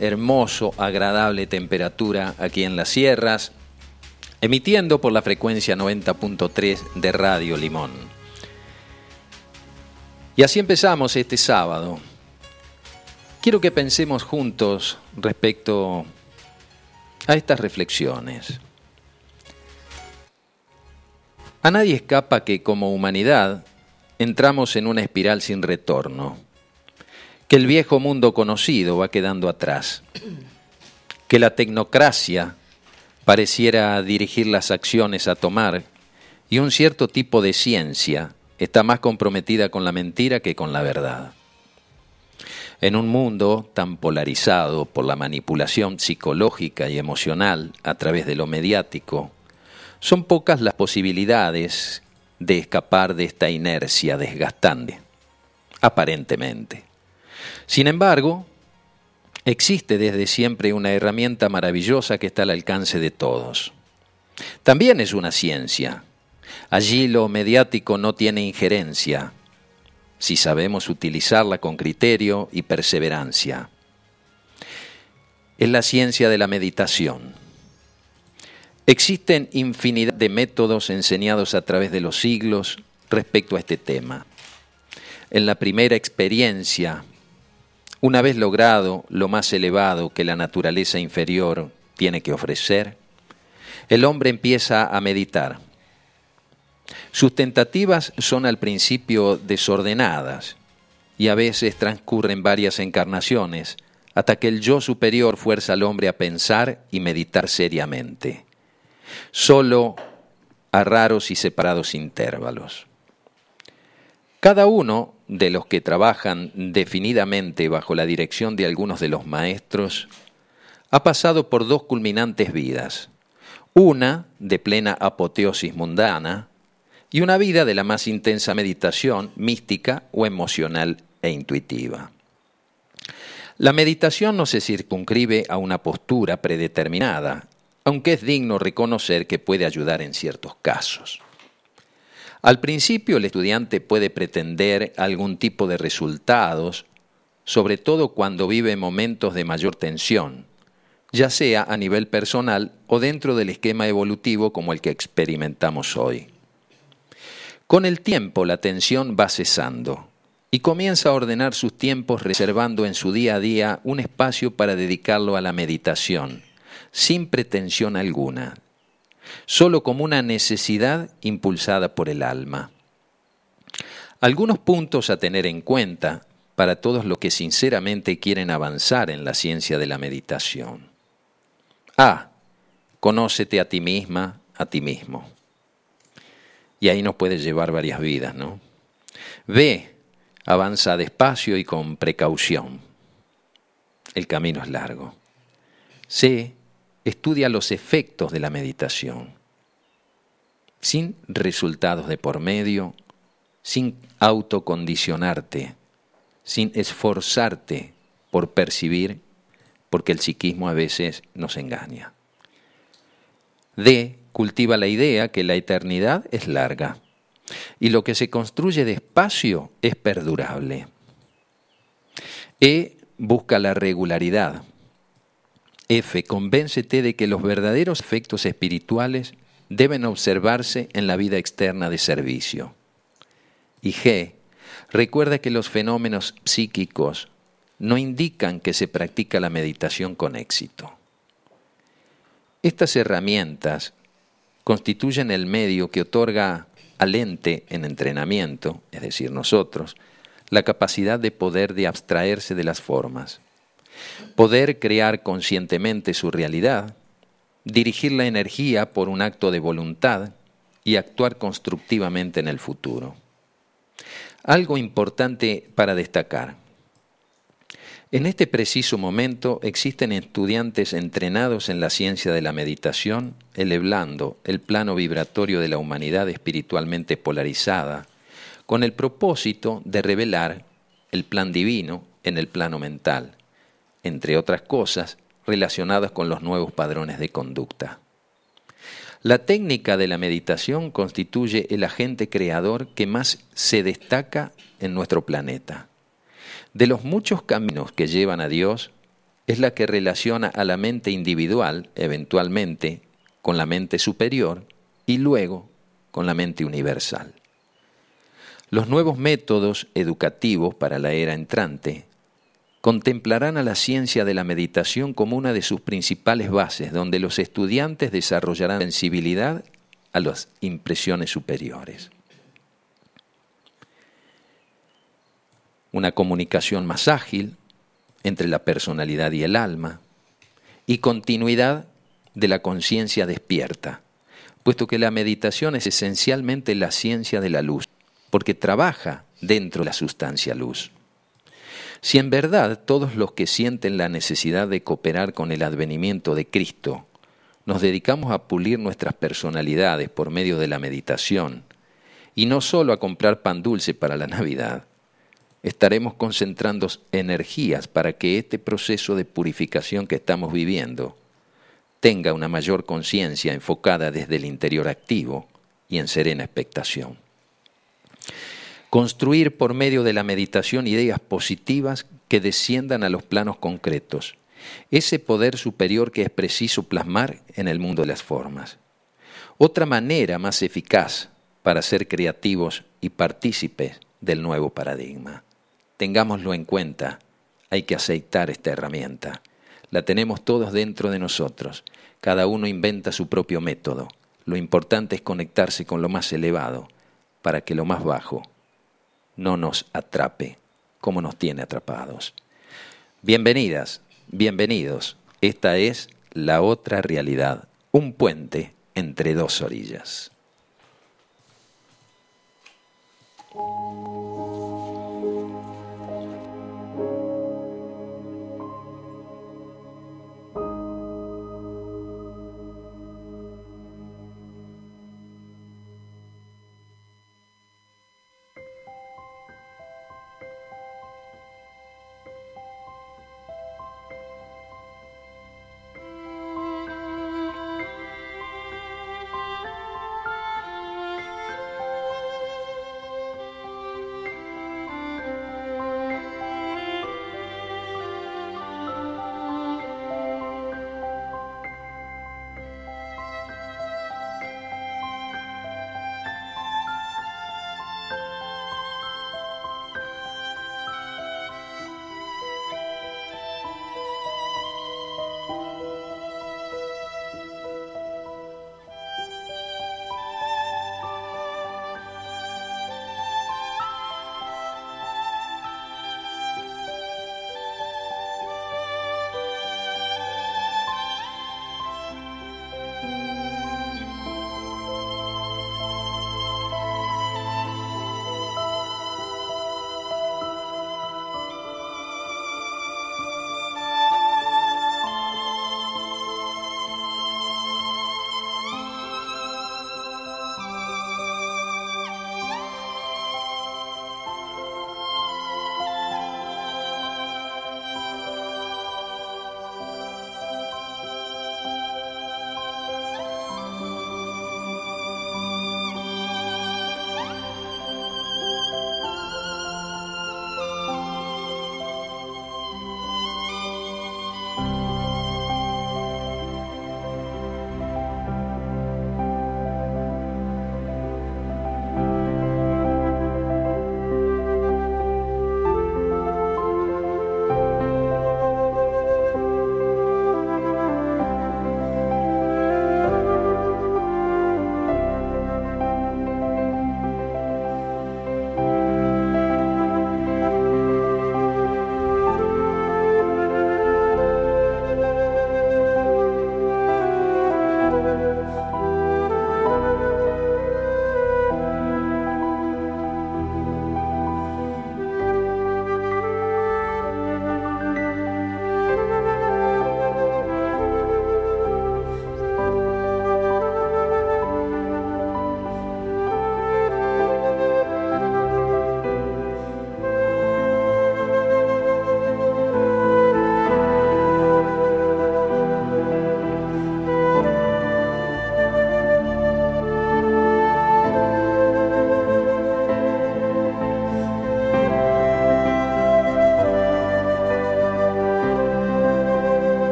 hermoso, agradable temperatura aquí en las sierras, emitiendo por la frecuencia 90.3 de Radio Limón. Y así empezamos este sábado. Quiero que pensemos juntos respecto a estas reflexiones. A nadie escapa que como humanidad entramos en una espiral sin retorno, que el viejo mundo conocido va quedando atrás, que la tecnocracia pareciera dirigir las acciones a tomar y un cierto tipo de ciencia está más comprometida con la mentira que con la verdad. En un mundo tan polarizado por la manipulación psicológica y emocional a través de lo mediático, son pocas las posibilidades de escapar de esta inercia desgastante, aparentemente. Sin embargo, existe desde siempre una herramienta maravillosa que está al alcance de todos. También es una ciencia. Allí lo mediático no tiene injerencia, si sabemos utilizarla con criterio y perseverancia. Es la ciencia de la meditación. Existen infinidad de métodos enseñados a través de los siglos respecto a este tema. En la primera experiencia, una vez logrado lo más elevado que la naturaleza inferior tiene que ofrecer, el hombre empieza a meditar. Sus tentativas son al principio desordenadas y a veces transcurren varias encarnaciones hasta que el yo superior fuerza al hombre a pensar y meditar seriamente solo a raros y separados intervalos. Cada uno de los que trabajan definidamente bajo la dirección de algunos de los maestros ha pasado por dos culminantes vidas, una de plena apoteosis mundana y una vida de la más intensa meditación mística o emocional e intuitiva. La meditación no se circunscribe a una postura predeterminada, aunque es digno reconocer que puede ayudar en ciertos casos. Al principio el estudiante puede pretender algún tipo de resultados, sobre todo cuando vive momentos de mayor tensión, ya sea a nivel personal o dentro del esquema evolutivo como el que experimentamos hoy. Con el tiempo la tensión va cesando y comienza a ordenar sus tiempos reservando en su día a día un espacio para dedicarlo a la meditación sin pretensión alguna, solo como una necesidad impulsada por el alma. Algunos puntos a tener en cuenta para todos los que sinceramente quieren avanzar en la ciencia de la meditación. A. Conócete a ti misma, a ti mismo. Y ahí nos puede llevar varias vidas, ¿no? B. Avanza despacio y con precaución. El camino es largo. C estudia los efectos de la meditación, sin resultados de por medio, sin autocondicionarte, sin esforzarte por percibir, porque el psiquismo a veces nos engaña. D. Cultiva la idea que la eternidad es larga y lo que se construye despacio es perdurable. E. Busca la regularidad F. Convéncete de que los verdaderos efectos espirituales deben observarse en la vida externa de servicio. Y G. Recuerda que los fenómenos psíquicos no indican que se practica la meditación con éxito. Estas herramientas constituyen el medio que otorga al ente en entrenamiento, es decir, nosotros, la capacidad de poder de abstraerse de las formas poder crear conscientemente su realidad, dirigir la energía por un acto de voluntad y actuar constructivamente en el futuro. Algo importante para destacar. En este preciso momento existen estudiantes entrenados en la ciencia de la meditación, elevando el plano vibratorio de la humanidad espiritualmente polarizada, con el propósito de revelar el plan divino en el plano mental entre otras cosas, relacionadas con los nuevos padrones de conducta. La técnica de la meditación constituye el agente creador que más se destaca en nuestro planeta. De los muchos caminos que llevan a Dios, es la que relaciona a la mente individual, eventualmente, con la mente superior y luego con la mente universal. Los nuevos métodos educativos para la era entrante contemplarán a la ciencia de la meditación como una de sus principales bases, donde los estudiantes desarrollarán sensibilidad a las impresiones superiores. Una comunicación más ágil entre la personalidad y el alma y continuidad de la conciencia despierta, puesto que la meditación es esencialmente la ciencia de la luz porque trabaja dentro de la sustancia luz. Si en verdad todos los que sienten la necesidad de cooperar con el advenimiento de Cristo nos dedicamos a pulir nuestras personalidades por medio de la meditación y no solo a comprar pan dulce para la Navidad, estaremos concentrando energías para que este proceso de purificación que estamos viviendo tenga una mayor conciencia enfocada desde el interior activo y en serena expectación. Construir por medio de la meditación ideas positivas que desciendan a los planos concretos. Ese poder superior que es preciso plasmar en el mundo de las formas. Otra manera más eficaz para ser creativos y partícipes del nuevo paradigma. Tengámoslo en cuenta, hay que aceitar esta herramienta. La tenemos todos dentro de nosotros. Cada uno inventa su propio método. Lo importante es conectarse con lo más elevado para que lo más bajo no nos atrape como nos tiene atrapados. Bienvenidas, bienvenidos. Esta es la otra realidad, un puente entre dos orillas.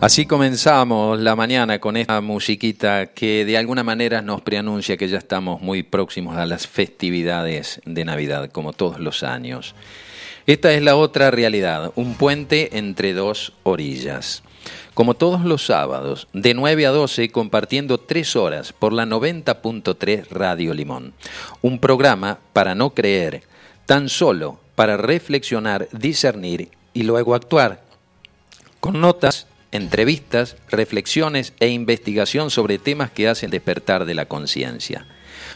Así comenzamos la mañana con esta musiquita que de alguna manera nos preanuncia que ya estamos muy próximos a las festividades de Navidad, como todos los años. Esta es la otra realidad, un puente entre dos orillas. Como todos los sábados, de 9 a 12, compartiendo tres horas por la 90.3 Radio Limón. Un programa para no creer, tan solo para reflexionar, discernir y luego actuar. Con notas entrevistas, reflexiones e investigación sobre temas que hacen despertar de la conciencia.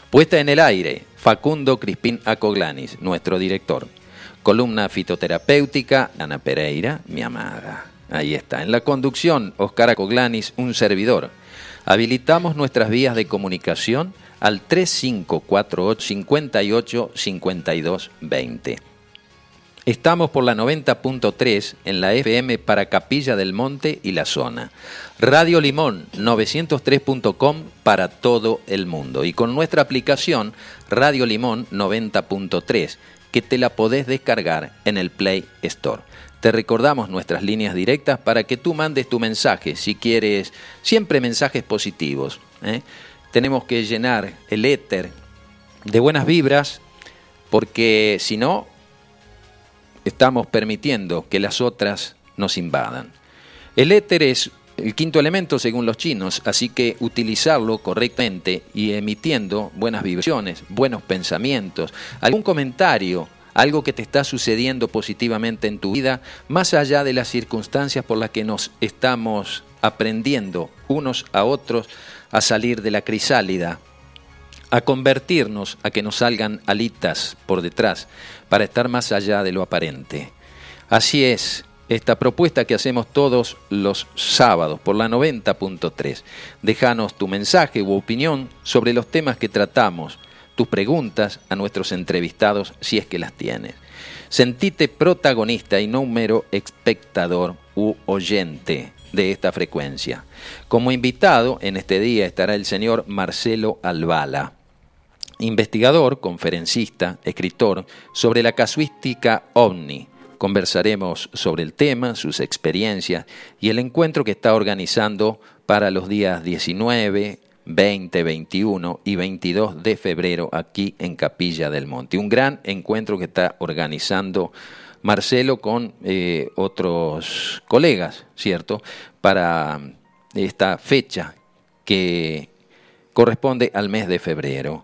Puesta en el aire, Facundo Crispín Acoglanis, nuestro director. Columna fitoterapéutica, Ana Pereira, mi amada. Ahí está. En la conducción, Oscar Acoglanis, un servidor. Habilitamos nuestras vías de comunicación al 3548 58 52 20. Estamos por la 90.3 en la FM para Capilla del Monte y la zona. Radio Limón 903.com para todo el mundo. Y con nuestra aplicación Radio Limón 90.3 que te la podés descargar en el Play Store. Te recordamos nuestras líneas directas para que tú mandes tu mensaje, si quieres, siempre mensajes positivos. ¿eh? Tenemos que llenar el éter de buenas vibras, porque si no, estamos permitiendo que las otras nos invadan. El éter es el quinto elemento según los chinos, así que utilizarlo correctamente y emitiendo buenas vibraciones, buenos pensamientos, algún comentario, algo que te está sucediendo positivamente en tu vida, más allá de las circunstancias por las que nos estamos aprendiendo unos a otros a salir de la crisálida, a convertirnos, a que nos salgan alitas por detrás, para estar más allá de lo aparente. Así es, esta propuesta que hacemos todos los sábados por la 90.3. Déjanos tu mensaje u opinión sobre los temas que tratamos, tus preguntas a nuestros entrevistados si es que las tienes. Sentite protagonista y no un mero espectador u oyente de esta frecuencia. Como invitado en este día estará el señor Marcelo Albala investigador, conferencista, escritor sobre la casuística ovni. Conversaremos sobre el tema, sus experiencias y el encuentro que está organizando para los días 19, 20, 21 y 22 de febrero aquí en Capilla del Monte. Un gran encuentro que está organizando Marcelo con eh, otros colegas, ¿cierto? Para esta fecha que corresponde al mes de febrero.